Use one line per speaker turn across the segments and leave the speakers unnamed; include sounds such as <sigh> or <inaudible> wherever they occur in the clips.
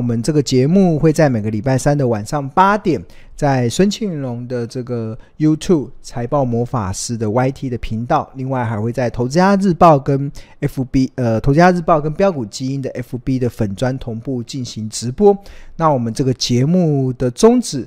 我们这个节目会在每个礼拜三的晚上八点，在孙庆龙的这个 YouTube 财报魔法师的 YT 的频道，另外还会在投资家日报跟 FB 呃投资家日报跟标股基因的 FB 的粉砖同步进行直播。那我们这个节目的宗旨。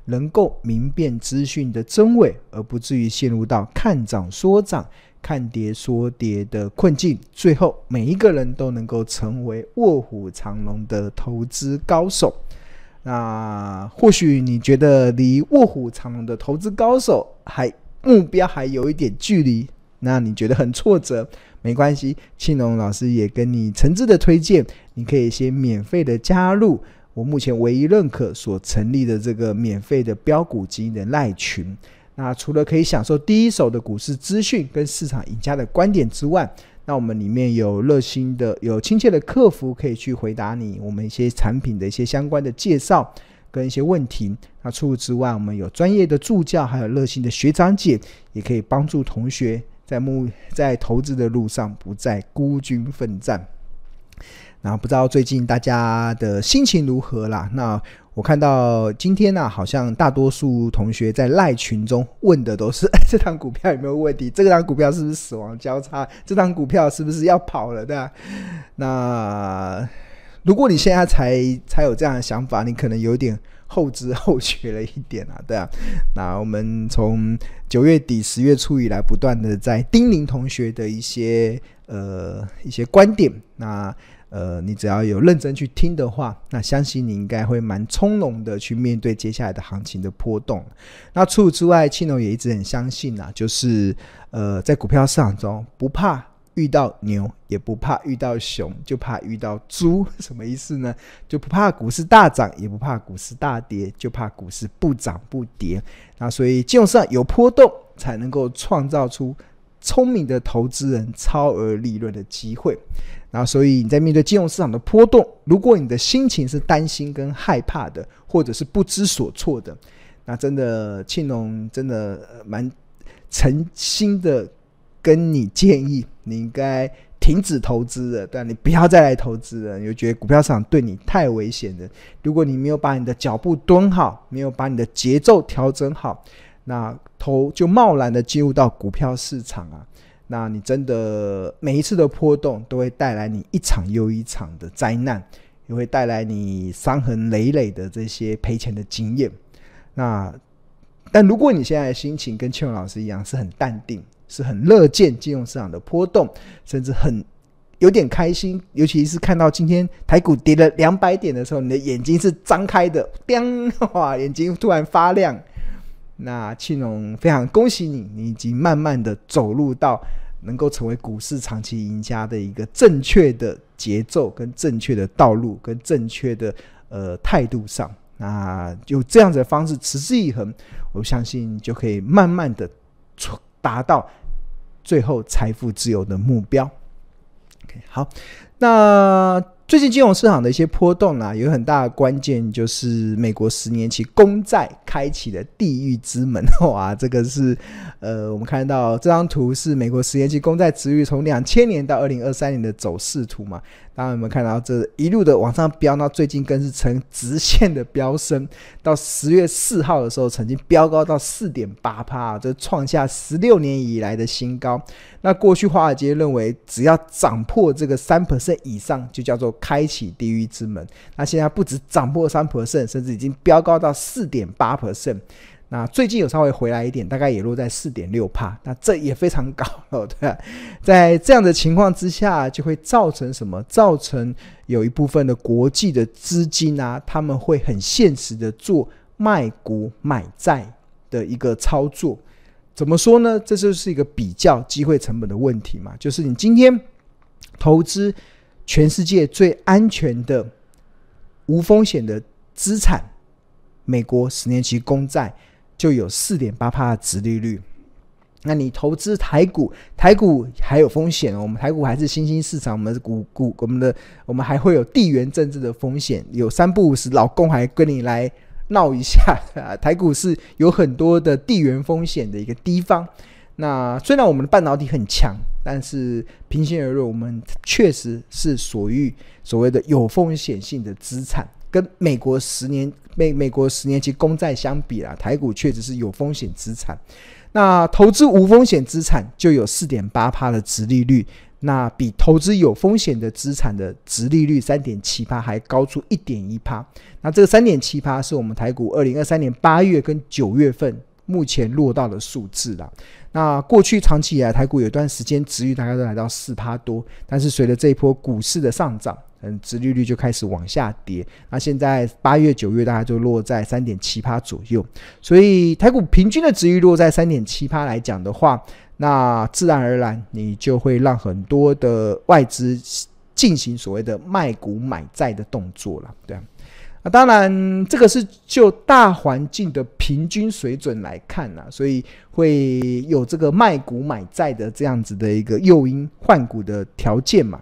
能够明辨资讯的真伪，而不至于陷入到看涨说涨。看跌说跌的困境，最后每一个人都能够成为卧虎藏龙的投资高手。那或许你觉得离卧虎藏龙的投资高手还目标还有一点距离，那你觉得很挫折，没关系，庆龙老师也跟你诚挚的推荐，你可以先免费的加入我目前唯一认可所成立的这个免费的标股基因的赖群。那除了可以享受第一手的股市资讯跟市场赢家的观点之外，那我们里面有热心的、有亲切的客服可以去回答你我们一些产品的一些相关的介绍跟一些问题。那除此之外，我们有专业的助教，还有热心的学长姐，也可以帮助同学在目在投资的路上不再孤军奋战。那不知道最近大家的心情如何啦？那。我看到今天呢、好像大多数同学在赖群中问的都是：<laughs> 这档股票有没有问题？这个档股票是不是死亡交叉？这档股票是不是要跑了？对吧？那如果你现在才才有这样的想法，你可能有点后知后觉了一点啊，对啊。那我们从九月底十月初以来，不断的在叮咛同学的一些呃一些观点，那。呃，你只要有认真去听的话，那相信你应该会蛮从容的去面对接下来的行情的波动。那除此之外，庆龙也一直很相信啊，就是呃，在股票市场中，不怕遇到牛，也不怕遇到熊，就怕遇到猪。<laughs> 什么意思呢？就不怕股市大涨，也不怕股市大跌，就怕股市不涨不跌。那所以金融市场有波动，才能够创造出聪明的投资人超额利润的机会。然后，所以你在面对金融市场的波动，如果你的心情是担心跟害怕的，或者是不知所措的，那真的庆龙真的蛮诚心的跟你建议，你应该停止投资的，对，你不要再来投资了。你就觉得股票市场对你太危险了。如果你没有把你的脚步蹲好，没有把你的节奏调整好，那头就贸然的进入到股票市场啊。那你真的每一次的波动都会带来你一场又一场的灾难，也会带来你伤痕累累的这些赔钱的经验。那但如果你现在的心情跟庆龙老师一样，是很淡定，是很乐见金融市场的波动，甚至很有点开心，尤其是看到今天台股跌了两百点的时候，你的眼睛是张开的，叮，<laughs> 哇，眼睛突然发亮。那庆龙非常恭喜你，你已经慢慢的走入到。能够成为股市长期赢家的一个正确的节奏、跟正确的道路、跟正确的呃态度上，那就这样子的方式持之以恒，我相信就可以慢慢的达到最后财富自由的目标。OK，好，那。最近金融市场的一些波动、啊，有很大的关键就是美国十年期公债开启了地狱之门。哇，<laughs> 这个是呃，我们看到这张图是美国十年期公债值率从两千年到二零二三年的走势图嘛。大家有没有看到这一路的往上飙，到最近更是呈直线的飙升。到十月四号的时候，曾经飙高到四点八趴，这创下十六年以来的新高。那过去华尔街认为，只要涨破这个三 percent 以上，就叫做开启地狱之门。那现在不止涨破三 percent，甚至已经飙高到四点八 percent。那最近有稍微回来一点，大概也落在四点六帕，那这也非常高了，<laughs> 对吧？在这样的情况之下，就会造成什么？造成有一部分的国际的资金啊，他们会很现实的做卖股买债的一个操作。怎么说呢？这就是一个比较机会成本的问题嘛。就是你今天投资全世界最安全的无风险的资产，美国十年期公债。就有四点八趴的殖利率。那你投资台股，台股还有风险哦。我们台股还是新兴市场，我们的股股，我们的我们还会有地缘政治的风险。有三不五时，老公还跟你来闹一下啊。<laughs> 台股是有很多的地缘风险的一个地方。那虽然我们的半导体很强，但是平心而论，我们确实是属于所谓的有风险性的资产。跟美国十年美美国十年期公债相比啦，台股确实是有风险资产。那投资无风险资产就有四点八趴的殖利率，那比投资有风险的资产的殖利率三点七趴还高出一点一趴。那这个三点七趴是我们台股二零二三年八月跟九月份目前落到的数字啦。那过去长期以来台股有段时间殖率大概都来到四趴多，但是随着这一波股市的上涨。嗯，殖利率就开始往下跌。那现在八月、九月大概就落在三点七趴左右。所以台股平均的殖利率落在三点七趴来讲的话，那自然而然你就会让很多的外资进行所谓的卖股买债的动作了。对啊，那当然这个是就大环境的平均水准来看啊，所以会有这个卖股买债的这样子的一个诱因换股的条件嘛。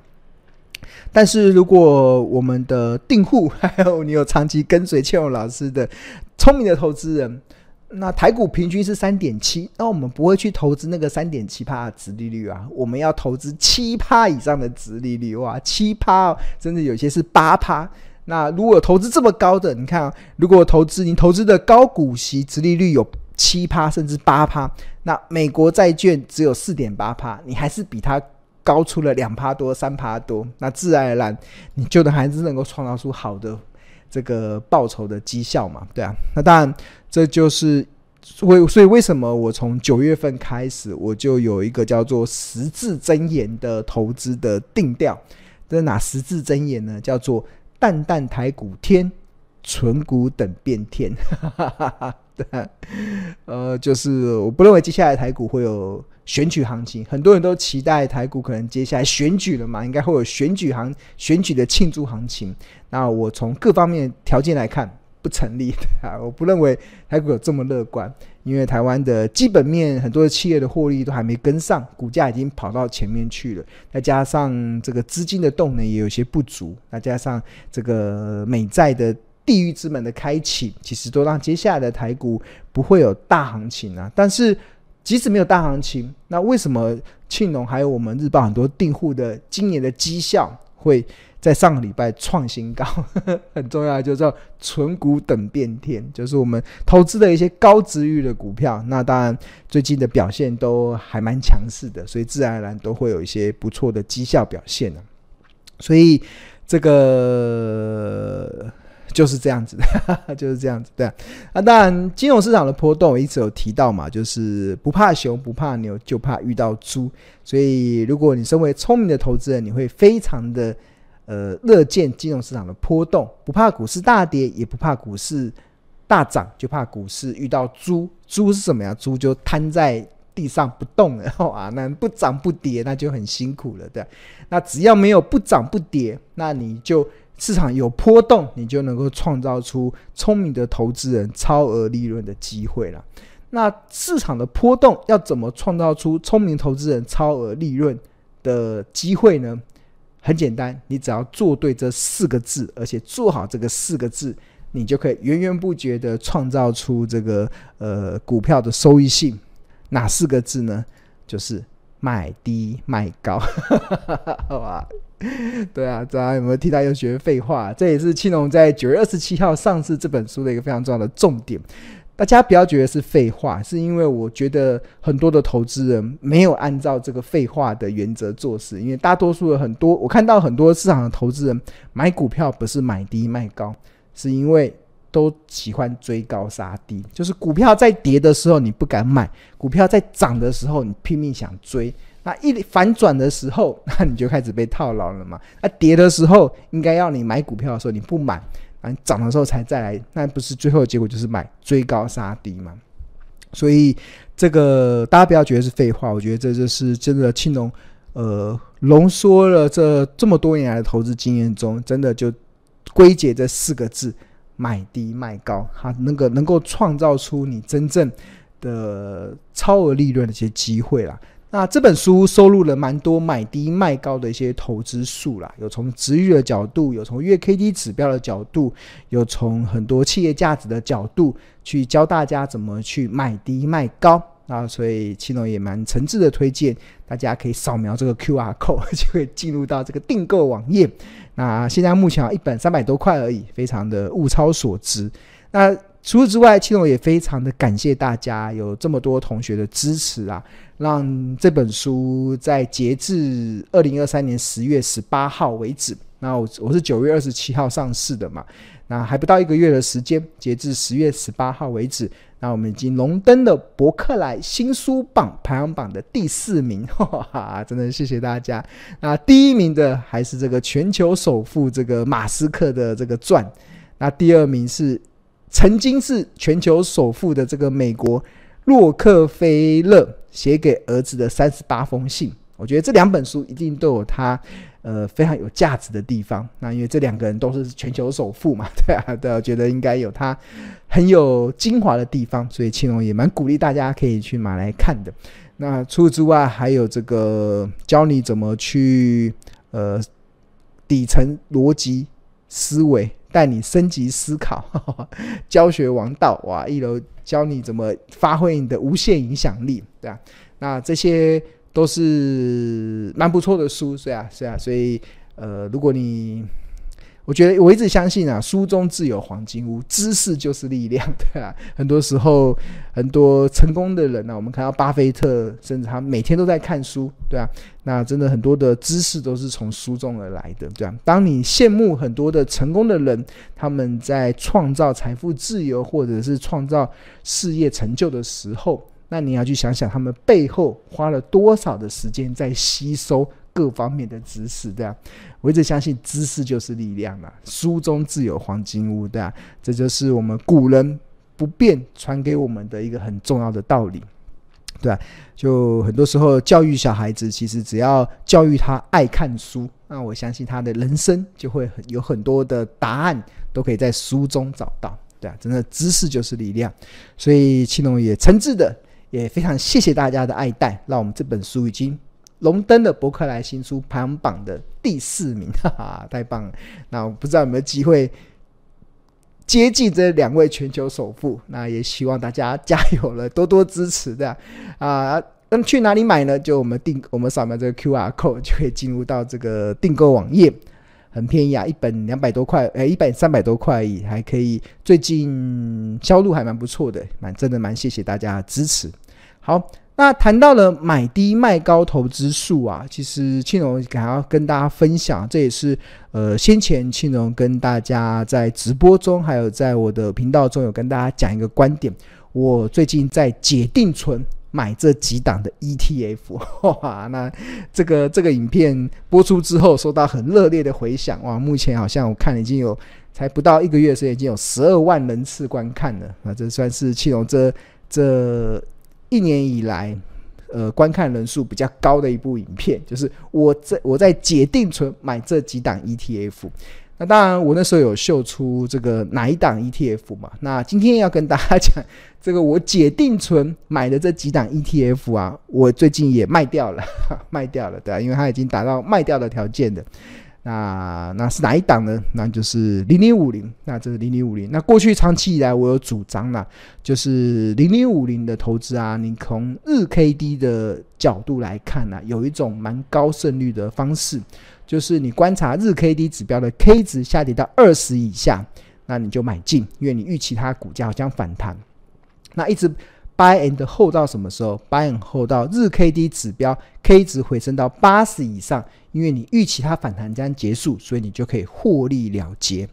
但是如果我们的订户还有你有长期跟随倩蓉老师的聪明的投资人，那台股平均是三点七，那我们不会去投资那个三点七趴的殖利率啊，我们要投资七趴以上的殖利率哇，七趴甚至有些是八趴。那如果投资这么高的，你看啊，如果投资你投资的高股息殖利率有七趴甚至八趴，那美国债券只有四点八趴，你还是比它。高出了两趴多、三趴多，那自然而然，你就能还是能够创造出好的这个报酬的绩效嘛？对啊，那当然这就是为所以为什么我从九月份开始，我就有一个叫做十字真言的投资的定调。这哪十字真言呢？叫做淡淡台股天，存股等变天。<laughs> 对，呃，就是我不认为接下来台股会有。选举行情，很多人都期待台股可能接下来选举了嘛，应该会有选举行选举的庆祝行情。那我从各方面条件来看，不成立的啊，我不认为台股有这么乐观，因为台湾的基本面很多的企业的获利都还没跟上，股价已经跑到前面去了，再加上这个资金的动能也有些不足，再加上这个美债的地狱之门的开启，其实都让接下来的台股不会有大行情啊，但是。即使没有大行情，那为什么庆隆还有我们日报很多订户的今年的绩效会在上个礼拜创新高？<laughs> 很重要，就是叫存股等变天，就是我们投资的一些高值率的股票。那当然最近的表现都还蛮强势的，所以自然而然都会有一些不错的绩效表现。所以这个。就是这样子的，<laughs> 就是这样子。对啊，那当然，金融市场的波动我一直有提到嘛，就是不怕熊，不怕牛，就怕遇到猪。所以，如果你身为聪明的投资人，你会非常的呃乐见金融市场的波动，不怕股市大跌，也不怕股市大涨，就怕股市遇到猪。猪是什么呀？猪就瘫在地上不动了 <laughs> 啊，那不涨不跌，那就很辛苦了。对，那只要没有不涨不跌，那你就。市场有波动，你就能够创造出聪明的投资人超额利润的机会了。那市场的波动要怎么创造出聪明投资人超额利润的机会呢？很简单，你只要做对这四个字，而且做好这个四个字，你就可以源源不绝的创造出这个呃股票的收益性。哪四个字呢？就是买低卖高，<laughs> 好吧？对啊，大家有没有替他又学废话？这也是青龙在九月二十七号上市这本书的一个非常重要的重点。大家不要觉得是废话，是因为我觉得很多的投资人没有按照这个废话的原则做事。因为大多数的很多，我看到很多市场的投资人买股票不是买低卖高，是因为都喜欢追高杀低。就是股票在跌的时候你不敢买，股票在涨的时候你拼命想追。那一反转的时候，<laughs> 那你就开始被套牢了嘛？那跌的时候，应该要你买股票的时候，你不买，啊，涨的时候才再来，那不是最后结果就是买追高杀低嘛？所以这个大家不要觉得是废话，我觉得这就是真的庆隆，呃，浓缩了这这么多年来的投资经验中，真的就归结这四个字：买低卖高，哈那个能够创造出你真正的超额利润的一些机会啦。那这本书收录了蛮多买低卖高的一些投资数啦，有从值域的角度，有从月 K D 指标的角度，有从很多企业价值的角度去教大家怎么去买低卖高。啊所以青龙也蛮诚挚的推荐，大家可以扫描这个 Q R code <laughs> 就会进入到这个订购网页。那现在目前一本三百多块而已，非常的物超所值。那除此之外，青龙也非常的感谢大家有这么多同学的支持啊，让这本书在截至二零二三年十月十八号为止，那我我是九月二十七号上市的嘛，那还不到一个月的时间，截至十月十八号为止，那我们已经荣登了博客来新书榜排行榜的第四名，<laughs> 哈哈，真的谢谢大家。那第一名的还是这个全球首富这个马斯克的这个传，那第二名是。曾经是全球首富的这个美国洛克菲勒写给儿子的三十八封信，我觉得这两本书一定都有他呃非常有价值的地方。那因为这两个人都是全球首富嘛，<laughs> 对啊，对啊，我觉得应该有他很有精华的地方，所以青龙也蛮鼓励大家可以去买来看的。那除此之外，还有这个教你怎么去呃底层逻辑思维。带你升级思考，<laughs> 教学王道哇！一楼教你怎么发挥你的无限影响力，对啊，那这些都是蛮不错的书，是啊，是啊，所以呃，如果你。我觉得我一直相信啊，书中自有黄金屋，知识就是力量，对啊。<laughs> 很多时候，很多成功的人呢、我们看到巴菲特，甚至他每天都在看书，对啊。那真的很多的知识都是从书中而来的，对啊。当你羡慕很多的成功的人，他们在创造财富自由或者是创造事业成就的时候，那你要去想想他们背后花了多少的时间在吸收。各方面的知识，对啊，我一直相信知识就是力量啊，书中自有黄金屋，对啊，这就是我们古人不变传给我们的一个很重要的道理，对啊，就很多时候教育小孩子，其实只要教育他爱看书，那我相信他的人生就会有很多的答案都可以在书中找到，对啊，真的知识就是力量，所以青龙也诚挚的也非常谢谢大家的爱戴，让我们这本书已经。荣登了博客来新书排行榜的第四名，<laughs> 哈哈，太棒了！那我不知道有没有机会接近这两位全球首富，那也希望大家加油了，多多支持的啊！那么去哪里买呢？就我们订，我们扫描这个 QR code 就可以进入到这个订购网页，很便宜啊，一本两百多块，诶，一本三百多块而已，还可以。最近销路还蛮不错的，蛮真的蛮谢谢大家的支持。好。那谈到了买低卖高投资术啊，其实青龙想要跟大家分享，这也是呃先前青龙跟大家在直播中，还有在我的频道中有跟大家讲一个观点。我最近在解定存买这几档的 ETF，<laughs> 哇，那这个这个影片播出之后，受到很热烈的回响哇！目前好像我看已经有才不到一个月时间，已经有十二万人次观看了啊，这算是庆龙这这。一年以来，呃，观看人数比较高的一部影片，就是我在我在解定存买这几档 ETF。那当然，我那时候有秀出这个哪一档 ETF 嘛。那今天要跟大家讲，这个我解定存买的这几档 ETF 啊，我最近也卖掉了，<laughs> 卖掉了，对啊，因为它已经达到卖掉的条件的。那那是哪一档呢？那就是零零五零。那这是零零五零。那过去长期以来，我有主张啦，就是零零五零的投资啊，你从日 K D 的角度来看呢、有一种蛮高胜率的方式，就是你观察日 K D 指标的 K 值下跌到二十以下，那你就买进，因为你预期它股价将反弹。那一直 buy and hold 到什么时候？buy and hold 到日 K D 指标 K 值回升到八十以上。因为你预期它反弹将结束，所以你就可以获利了结。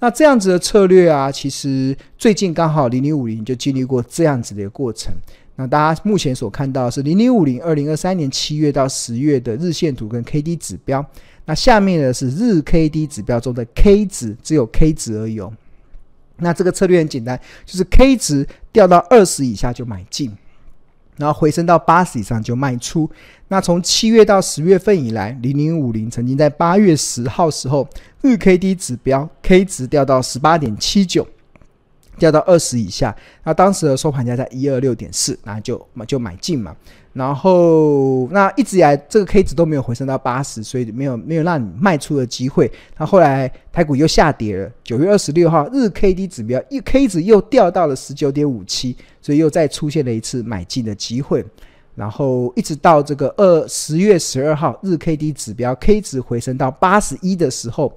那这样子的策略啊，其实最近刚好零零五零就经历过这样子的一个过程。那大家目前所看到是零零五零二零二三年七月到十月的日线图跟 K D 指标。那下面的是日 K D 指标中的 K 值，只有 K 值而已哦。那这个策略很简单，就是 K 值掉到二十以下就买进。然后回升到八十以上就卖出。那从七月到十月份以来，零零五零曾经在八月十号时候，日 K D 指标 K 值掉到十八点七九，掉到二十以下。那当时的收盘价在一二六点四，那就就买进嘛。然后那一直以来这个 K 值都没有回升到八十，所以没有没有让你卖出的机会。那后来台股又下跌了，九月二十六号日 K D 指标一 K 值又掉到了十九点五七，所以又再出现了一次买进的机会。然后一直到这个二十月十二号日 K D 指标 K 值回升到八十一的时候。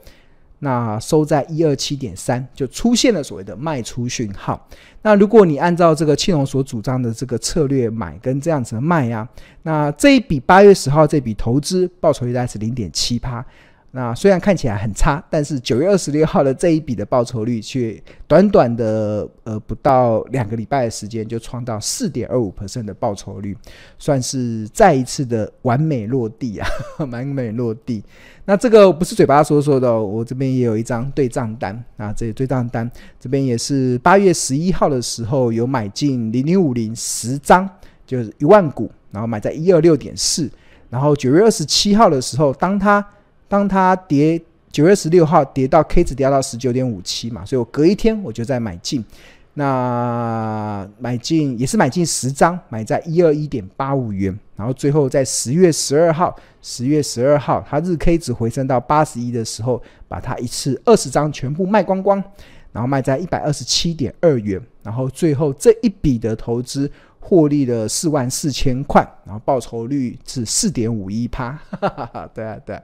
那收在一二七点三，就出现了所谓的卖出讯号。那如果你按照这个庆隆所主张的这个策略买跟这样子卖呀、啊，那这一笔八月十号这笔投资报酬率大概是零点七趴。那虽然看起来很差，但是九月二十六号的这一笔的报酬率却短短的呃不到两个礼拜的时间就创到四点二五 percent 的报酬率，算是再一次的完美落地啊，<laughs> 完美落地。那这个不是嘴巴说说的哦，我这边也有一张对账单啊，这对账单这边也是八月十一号的时候有买进零零五零十张，就是一万股，然后买在一二六点四，然后九月二十七号的时候，当它当它跌，九月十六号跌到 K 值跌到十九点五七嘛，所以我隔一天我就在买进，那买进也是买进十张，买在一二一点八五元，然后最后在十月十二号，十月十二号它日 K 值回升到八十一的时候，把它一次二十张全部卖光光，然后卖在一百二十七点二元，然后最后这一笔的投资。获利了四万四千块，然后报酬率是四点五一趴，<laughs> 对啊，对啊，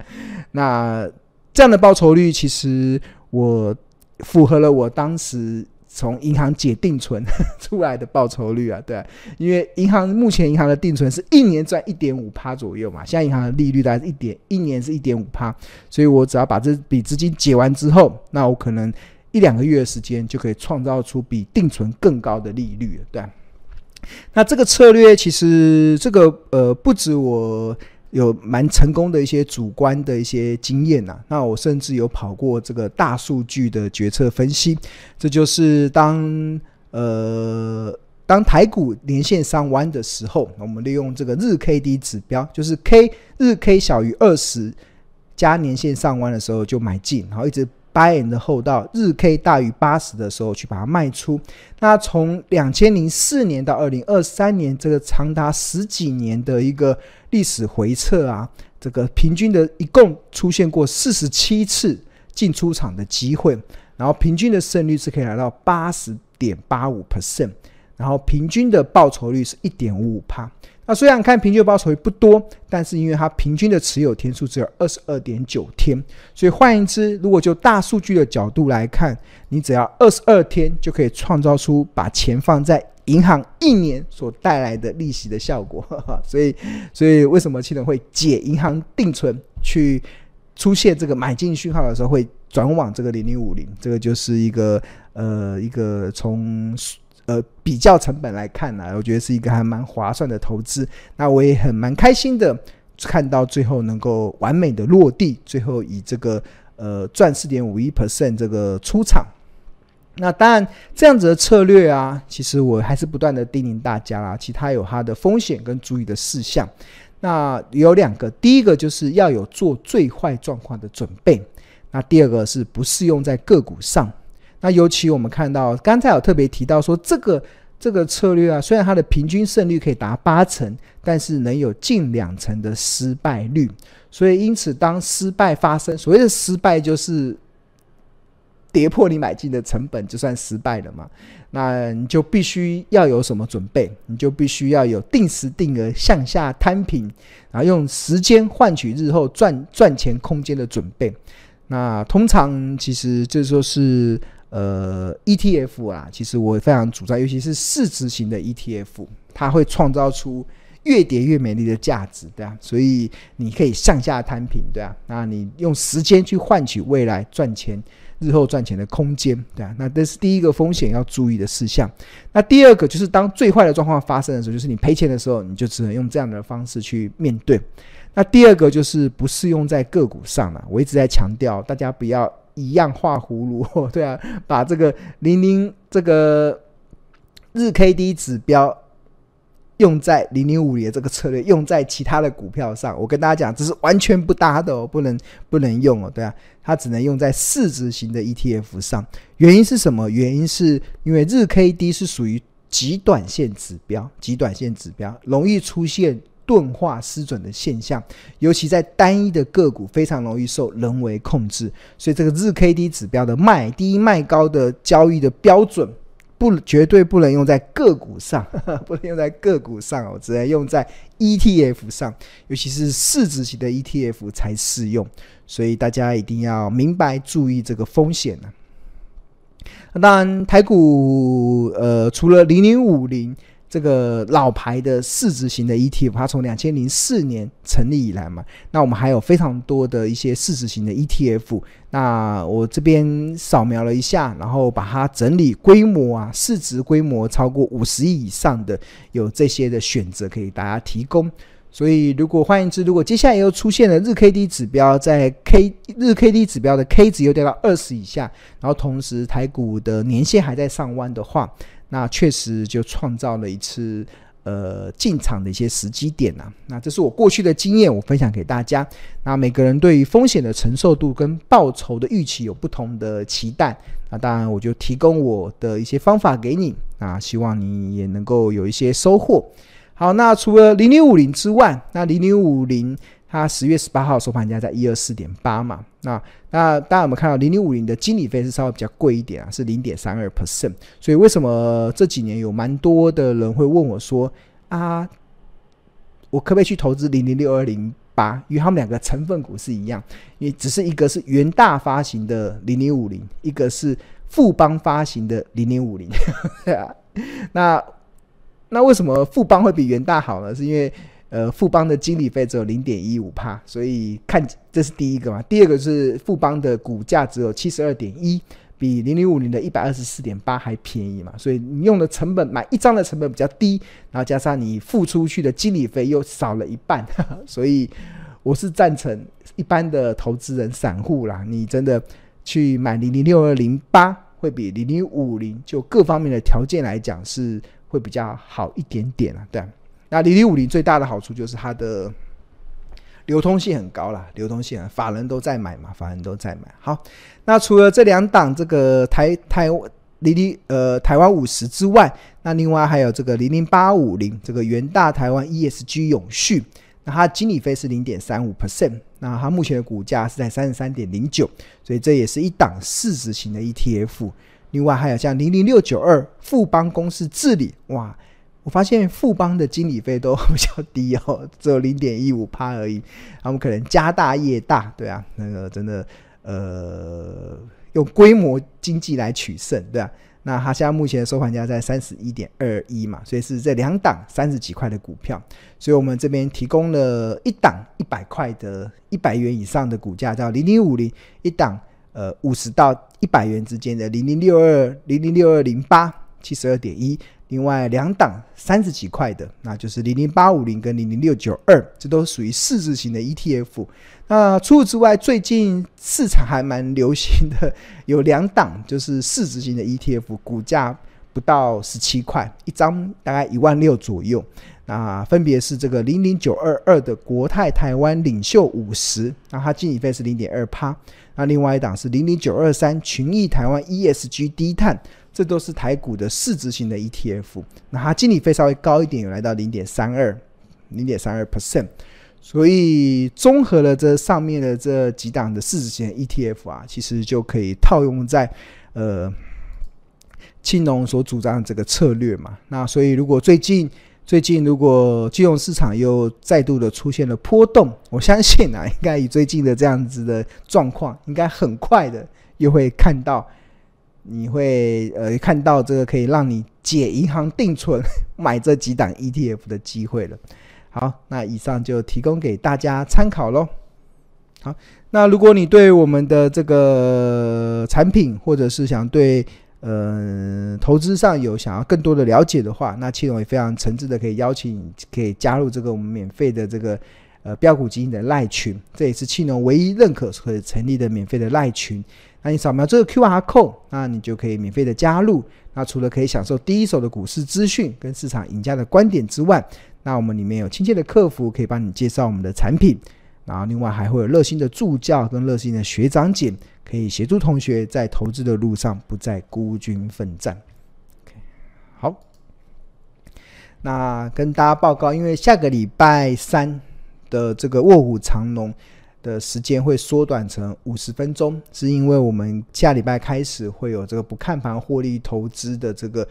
那这样的报酬率其实我符合了我当时从银行解定存出来的报酬率啊，对，因为银行目前银行的定存是一年赚一点五趴左右嘛，现在银行的利率大概是一点一年是一点五趴，所以我只要把这笔资金解完之后，那我可能一两个月的时间就可以创造出比定存更高的利率了，对。那这个策略其实这个呃不止我有蛮成功的一些主观的一些经验呐、那我甚至有跑过这个大数据的决策分析，这就是当呃当台股年线上弯的时候，我们利用这个日 K D 指标，就是 K 日 K 小于二十加年线上弯的时候就买进，然后一直。Buy in 的后到日 K 大于八十的时候去把它卖出。那从两千零四年到二零二三年这个长达十几年的一个历史回撤啊，这个平均的一共出现过四十七次进出场的机会，然后平均的胜率是可以来到八十点八五 percent，然后平均的报酬率是一点五五趴。那虽然看平均报酬率不多，但是因为它平均的持有天数只有二十二点九天，所以换言之，如果就大数据的角度来看，你只要二十二天就可以创造出把钱放在银行一年所带来的利息的效果。<laughs> 所以，所以为什么庆隆会解银行定存去出现这个买进讯号的时候会转往这个零零五零？这个就是一个呃一个从。呃，比较成本来看呢、我觉得是一个还蛮划算的投资。那我也很蛮开心的，看到最后能够完美的落地，最后以这个呃赚四点五一 percent 这个出场。那当然这样子的策略啊，其实我还是不断的叮咛大家啦，其他有它的风险跟注意的事项。那有两个，第一个就是要有做最坏状况的准备。那第二个是不适用在个股上。那尤其我们看到，刚才有特别提到说，这个这个策略啊，虽然它的平均胜率可以达八成，但是能有近两成的失败率。所以因此，当失败发生，所谓的失败就是跌破你买进的成本，就算失败了嘛。那你就必须要有什么准备？你就必须要有定时定额向下摊平，然后用时间换取日后赚赚钱空间的准备。那通常其实这就是。呃，ETF 啊，其实我非常主张，尤其是市值型的 ETF，它会创造出越跌越美丽的价值，对啊，所以你可以向下摊平，对啊，那你用时间去换取未来赚钱、日后赚钱的空间，对啊，那这是第一个风险要注意的事项。那第二个就是当最坏的状况发生的时候，就是你赔钱的时候，你就只能用这样的方式去面对。那第二个就是不适用在个股上了，我一直在强调，大家不要。一样画葫芦，<laughs> 对啊，把这个零零这个日 K D 指标用在零零五零的这个策略用在其他的股票上，我跟大家讲，这是完全不搭的哦，不能不能用哦，对啊，它只能用在市值型的 ETF 上。原因是什么？原因是因为日 K D 是属于极短线指标，极短线指标容易出现钝化失准的现象，尤其在单一的个股非常容易受人为控制，所以这个日 K D 指标的买低卖高的交易的标准。不，绝对不能用在个股上，<laughs> 不能用在个股上哦，只能用在 ETF 上，尤其是市值型的 ETF 才适用。所以大家一定要明白注意这个风险呢、当然，台股呃，除了零零五零。这个老牌的市值型的 ETF，它从两千零四年成立以来嘛，那我们还有非常多的一些市值型的 ETF。那我这边扫描了一下，然后把它整理规模啊，市值规模超过五十亿以上的，有这些的选择可以大家提供。所以，如果换言之，如果接下来又出现了日 K D 指标在 K 日 K D 指标的 K 值又掉到二十以下，然后同时台股的年线还在上弯的话，那确实就创造了一次呃进场的一些时机点呐、啊。那这是我过去的经验，我分享给大家。那每个人对于风险的承受度跟报酬的预期有不同的期待。那当然，我就提供我的一些方法给你。啊希望你也能够有一些收获。好，那除了零零五零之外，那零零五零。它十月十八号收盘价在一二四点八嘛，那那大家有没有看到零零五零的经理费是稍微比较贵一点啊，是零点三二 percent。所以为什么这几年有蛮多的人会问我说啊，我可不可以去投资零零六二零八？因为他们两个成分股是一样，因为只是一个是元大发行的零零五零，一个是富邦发行的零零五零。<laughs> 那那为什么富邦会比元大好呢？是因为呃，富邦的经理费只有零点一五趴，所以看这是第一个嘛。第二个是富邦的股价只有七十二点一，比零零五零的一百二十四点八还便宜嘛。所以你用的成本买一张的成本比较低，然后加上你付出去的经理费又少了一半，呵呵，所以我是赞成一般的投资人、散户啦，你真的去买零零六二零八，会比零零五零就各方面的条件来讲是会比较好一点点啊，对。那零零五零最大的好处就是它的流通性很高啦，流通性啊，法人都在买嘛，法人都在买。好，那除了这两档这个台台零零呃台湾五十之外，那另外还有这个零零八五零这个元大台湾 ESG 永续，那它经理费是零点三五 percent，那它目前的股价是在三十三点零九，所以这也是一档市值型的 ETF。另外还有像零零六九二富邦公司治理，哇。我发现富邦的经理费都 <laughs> 比较低哦，只有零点一五趴而已。他们可能家大业大，对啊，那个真的呃，用规模经济来取胜，对啊。那它现在目前的收盘价在三十一点二一嘛，所以是这两档三十几块的股票。所以我们这边提供了一档一百块的一百元以上的股价，叫零零五零；一档呃五十到一百元之间的零零六二零零六二零八七十二点一。另外两档三十几块的，那就是零零八五零跟零零六九二，这都属于市值型的 ETF。那除此之外，最近市场还蛮流行的有两档，就是市值型的 ETF，股价不到十七块一张，大概一万六左右。那分别是这个零零九二二的国泰台湾领袖五十，那它经理费是零点二趴。那另外一档是零零九二三群益台湾 ESG 低碳。这都是台股的市值型的 ETF，那它经理费稍微高一点，有来到零点三二，零点三二 percent，所以综合了这上面的这几档的市值型 ETF 啊，其实就可以套用在呃青农所主张的这个策略嘛。那所以如果最近最近如果金融市场又再度的出现了波动，我相信啊，应该以最近的这样子的状况，应该很快的又会看到。你会呃看到这个可以让你解银行定存 <laughs> 买这几档 ETF 的机会了。好，那以上就提供给大家参考喽。好，那如果你对我们的这个产品或者是想对呃投资上有想要更多的了解的话，那企龙也非常诚挚的可以邀请你可以加入这个我们免费的这个呃标股基金的赖群，这也是庆农唯一认可可以成立的免费的赖群。那你扫描这个 QR code，那你就可以免费的加入。那除了可以享受第一手的股市资讯跟市场赢家的观点之外，那我们里面有亲切的客服可以帮你介绍我们的产品，然后另外还会有热心的助教跟热心的学长姐，可以协助同学在投资的路上不再孤军奋战。好，那跟大家报告，因为下个礼拜三的这个卧虎藏龙。的时间会缩短成五十分钟，是因为我们下礼拜开始会有这个不看盘获利投资的这个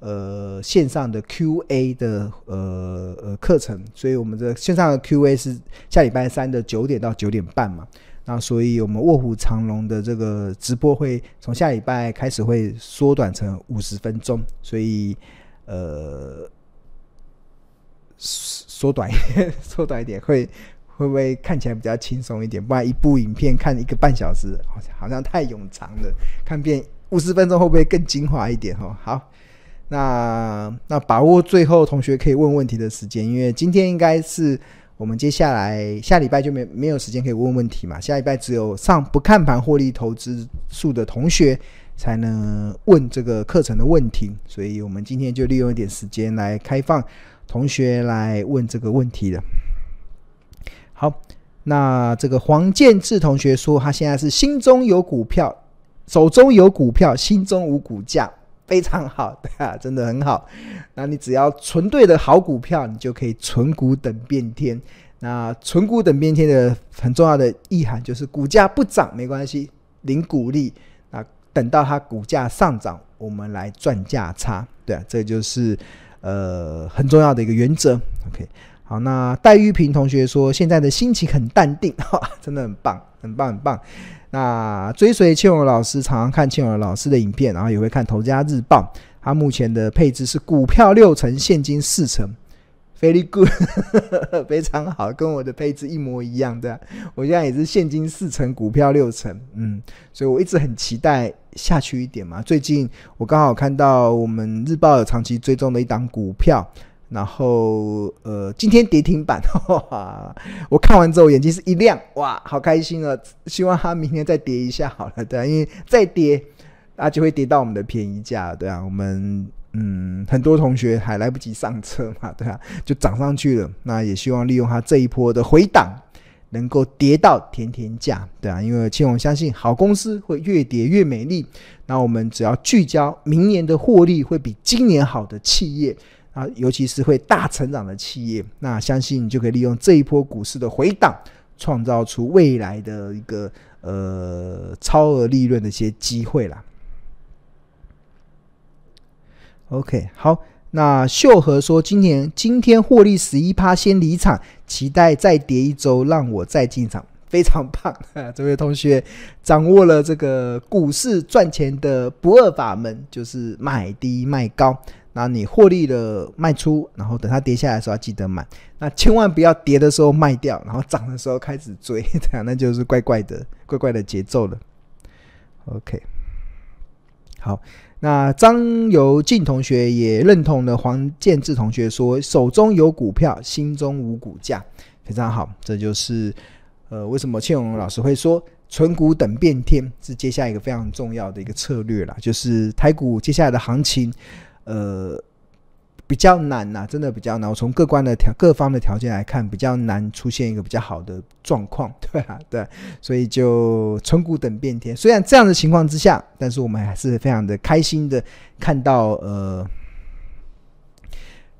呃线上的 Q&A 的呃呃课程，所以我们的线上的 Q&A 是下礼拜三的九点到九点半嘛，那所以我们卧虎藏龙的这个直播会从下礼拜开始会缩短成五十分钟，所以呃缩短一点 <laughs> 缩短一点会。会不会看起来比较轻松一点？不然一部影片看一个半小时，好像好像太冗长了。看遍五十分钟会不会更精华一点？哦，好，那那把握最后同学可以问问题的时间，因为今天应该是我们接下来下礼拜就没没有时间可以问问题嘛。下礼拜只有上不看盘获利投资术的同学才能问这个课程的问题，所以我们今天就利用一点时间来开放同学来问这个问题的。好，那这个黄建志同学说，他现在是心中有股票，手中有股票，心中无股价，非常好，对啊，真的很好。那你只要存对的好股票，你就可以存股等变天。那存股等变天的很重要的意涵就是，股价不涨没关系，领股利。那等到它股价上涨，我们来赚价差。对啊，这就是呃很重要的一个原则。OK。好，那戴玉平同学说，现在的心情很淡定，<laughs> 哈，真的很棒，很棒，很棒。那追随庆勇老师，常常看庆勇老师的影片，然后也会看《投家日报》。他目前的配置是股票六成，现金四成，very good，<laughs> 非常好，跟我的配置一模一样的。我现在也是现金四成，股票六成，嗯，所以我一直很期待下去一点嘛。最近我刚好看到我们日报有长期追踪的一档股票。然后，呃，今天跌停板，<laughs> 哇！我看完之后眼睛是一亮，哇，好开心啊！希望它明天再跌一下好了，对啊，因为再跌，啊就会跌到我们的便宜价，对啊，我们嗯，很多同学还来不及上车嘛，对啊，就涨上去了。那也希望利用它这一波的回档，能够跌到甜甜价，对啊，因为庆隆相信好公司会越跌越美丽。那我们只要聚焦明年的获利会比今年好的企业。啊，尤其是会大成长的企业，那相信你就可以利用这一波股市的回档，创造出未来的一个呃超额利润的一些机会啦。OK，好，那秀禾说今年今天获利十一趴，先离场，期待再跌一周，让我再进场，非常棒啊！这位同学掌握了这个股市赚钱的不二法门，就是买低卖高。那你获利了卖出，然后等它跌下来的时候要记得买，那千万不要跌的时候卖掉，然后涨的时候开始追，这样那就是怪怪的、怪怪的节奏了。OK，好，那张由进同学也认同了黄建志同学说，手中有股票，心中无股价，非常好，这就是呃为什么庆荣老师会说存股等变天是接下来一个非常重要的一个策略啦，就是台股接下来的行情。呃，比较难呐、真的比较难。我从各关的条、各方的条件来看，比较难出现一个比较好的状况，<laughs> 对啊，对，所以就存股等变天。虽然这样的情况之下，但是我们还是非常的开心的看到，呃，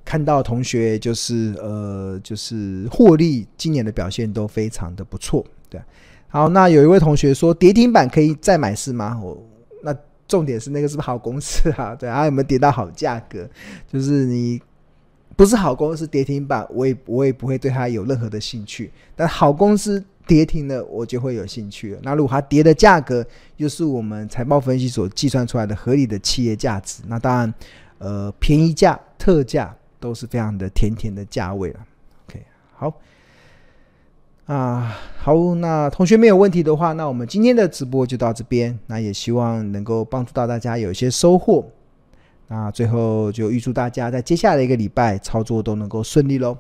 看到同学就是呃，就是获利今年的表现都非常的不错，对。好，那有一位同学说跌停板可以再买是吗？我。重点是那个是不是好公司啊？<laughs> 对啊，有没有跌到好价格？就是你不是好公司跌停板，我也我也不会对它有任何的兴趣。但好公司跌停了，我就会有兴趣了。那如果它跌的价格又是我们财报分析所计算出来的合理的企业价值，那当然，呃，便宜价、特价都是非常的甜甜的价位了。OK，好。啊，好，那同学没有问题的话，那我们今天的直播就到这边。那也希望能够帮助到大家有一些收获。那最后就预祝大家在接下来一个礼拜操作都能够顺利喽。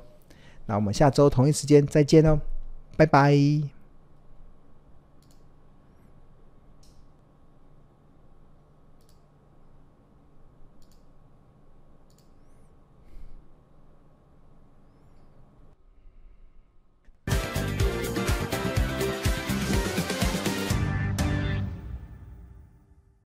那我们下周同一时间再见喽，拜拜。